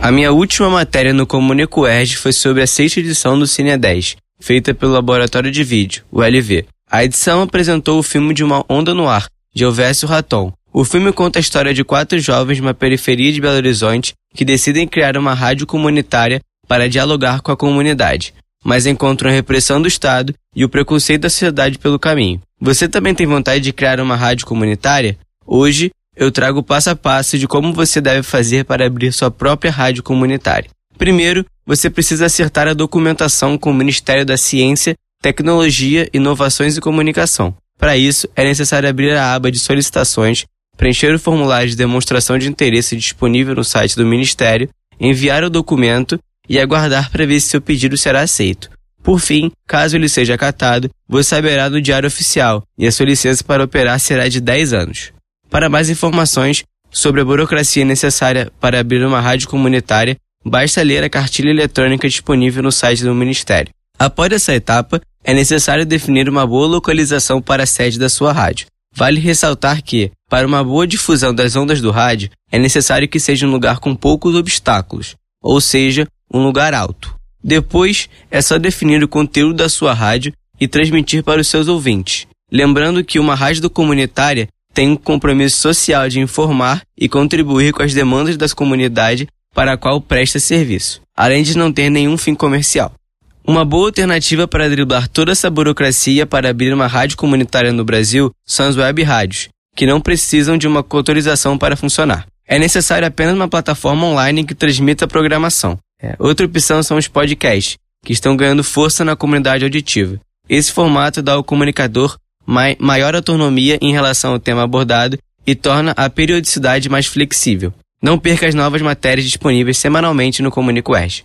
A minha última matéria no Comunico Erg foi sobre a sexta edição do Cine 10, feita pelo Laboratório de Vídeo, o LV. A edição apresentou o filme de uma onda no ar, de Elvésio Raton. O filme conta a história de quatro jovens de uma periferia de Belo Horizonte que decidem criar uma rádio comunitária para dialogar com a comunidade, mas encontram a repressão do Estado e o preconceito da sociedade pelo caminho. Você também tem vontade de criar uma rádio comunitária? Hoje eu trago o passo a passo de como você deve fazer para abrir sua própria rádio comunitária. Primeiro, você precisa acertar a documentação com o Ministério da Ciência, Tecnologia, Inovações e Comunicação. Para isso, é necessário abrir a aba de solicitações, preencher o formulário de demonstração de interesse disponível no site do Ministério, enviar o documento e aguardar para ver se seu pedido será aceito. Por fim, caso ele seja acatado, você saberá no Diário Oficial e a sua licença para operar será de 10 anos. Para mais informações sobre a burocracia necessária para abrir uma rádio comunitária, basta ler a cartilha eletrônica disponível no site do Ministério. Após essa etapa, é necessário definir uma boa localização para a sede da sua rádio. Vale ressaltar que, para uma boa difusão das ondas do rádio, é necessário que seja um lugar com poucos obstáculos, ou seja, um lugar alto. Depois, é só definir o conteúdo da sua rádio e transmitir para os seus ouvintes. Lembrando que uma rádio comunitária tem um compromisso social de informar e contribuir com as demandas da comunidade para a qual presta serviço, além de não ter nenhum fim comercial. Uma boa alternativa para driblar toda essa burocracia para abrir uma rádio comunitária no Brasil são as web rádios, que não precisam de uma autorização para funcionar. É necessário apenas uma plataforma online que transmita a programação. É. Outra opção são os podcasts, que estão ganhando força na comunidade auditiva. Esse formato dá ao comunicador mai maior autonomia em relação ao tema abordado e torna a periodicidade mais flexível. Não perca as novas matérias disponíveis semanalmente no Comunico Oeste.